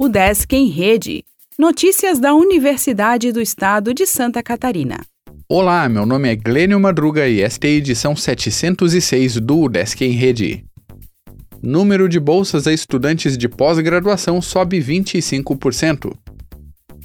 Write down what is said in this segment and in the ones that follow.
O Desk em Rede. Notícias da Universidade do Estado de Santa Catarina. Olá, meu nome é Glênio Madruga e esta é a edição 706 do Desk em Rede. Número de bolsas a estudantes de pós-graduação sobe 25%.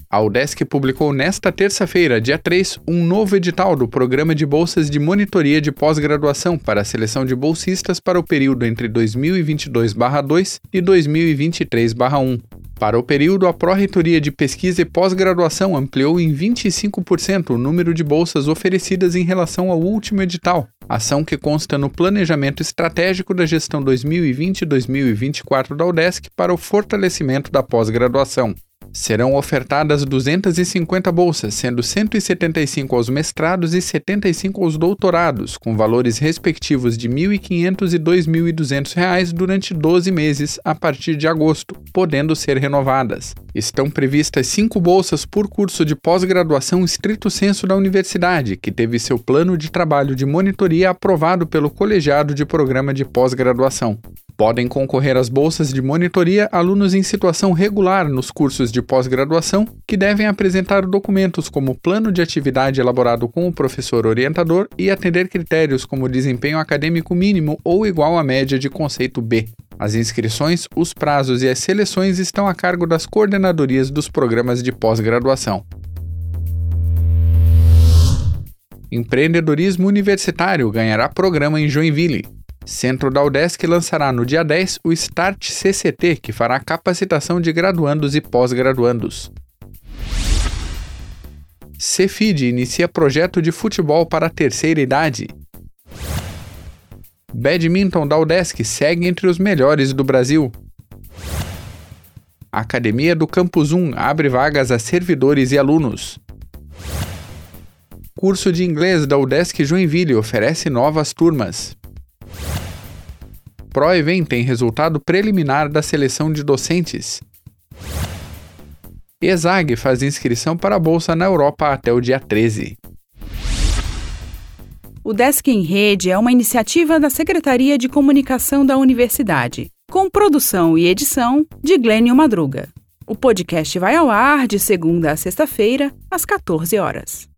A UDESC publicou nesta terça-feira, dia 3, um novo edital do Programa de Bolsas de Monitoria de Pós-Graduação para a seleção de bolsistas para o período entre 2022-2 e 2023-1. Para o período, a Pró-Reitoria de Pesquisa e Pós-Graduação ampliou em 25% o número de bolsas oferecidas em relação ao último edital, ação que consta no Planejamento Estratégico da Gestão 2020-2024 da UDESC para o fortalecimento da pós-graduação. Serão ofertadas 250 bolsas, sendo 175 aos mestrados e 75 aos doutorados, com valores respectivos de R$ 1.500 e R$ 2.200 durante 12 meses a partir de agosto, podendo ser renovadas. Estão previstas cinco bolsas por curso de pós-graduação estrito senso da universidade, que teve seu plano de trabalho de monitoria aprovado pelo colegiado de programa de pós-graduação. Podem concorrer às bolsas de monitoria alunos em situação regular nos cursos de pós-graduação que devem apresentar documentos como plano de atividade elaborado com o professor orientador e atender critérios como desempenho acadêmico mínimo ou igual à média de conceito B. As inscrições, os prazos e as seleções estão a cargo das coordenadorias dos programas de pós-graduação. Empreendedorismo Universitário ganhará programa em Joinville. Centro da UDESC lançará no dia 10 o Start CCT, que fará capacitação de graduandos e pós-graduandos. Cefid inicia projeto de futebol para a terceira idade. Badminton da UDESC segue entre os melhores do Brasil. Academia do Campus 1 abre vagas a servidores e alunos. Curso de inglês da UDESC Joinville oferece novas turmas. ProEvent tem resultado preliminar da seleção de docentes. ESAG faz inscrição para a bolsa na Europa até o dia 13. O Desk em Rede é uma iniciativa da Secretaria de Comunicação da Universidade, com produção e edição de Glênio Madruga. O podcast vai ao ar de segunda a sexta-feira, às 14 horas.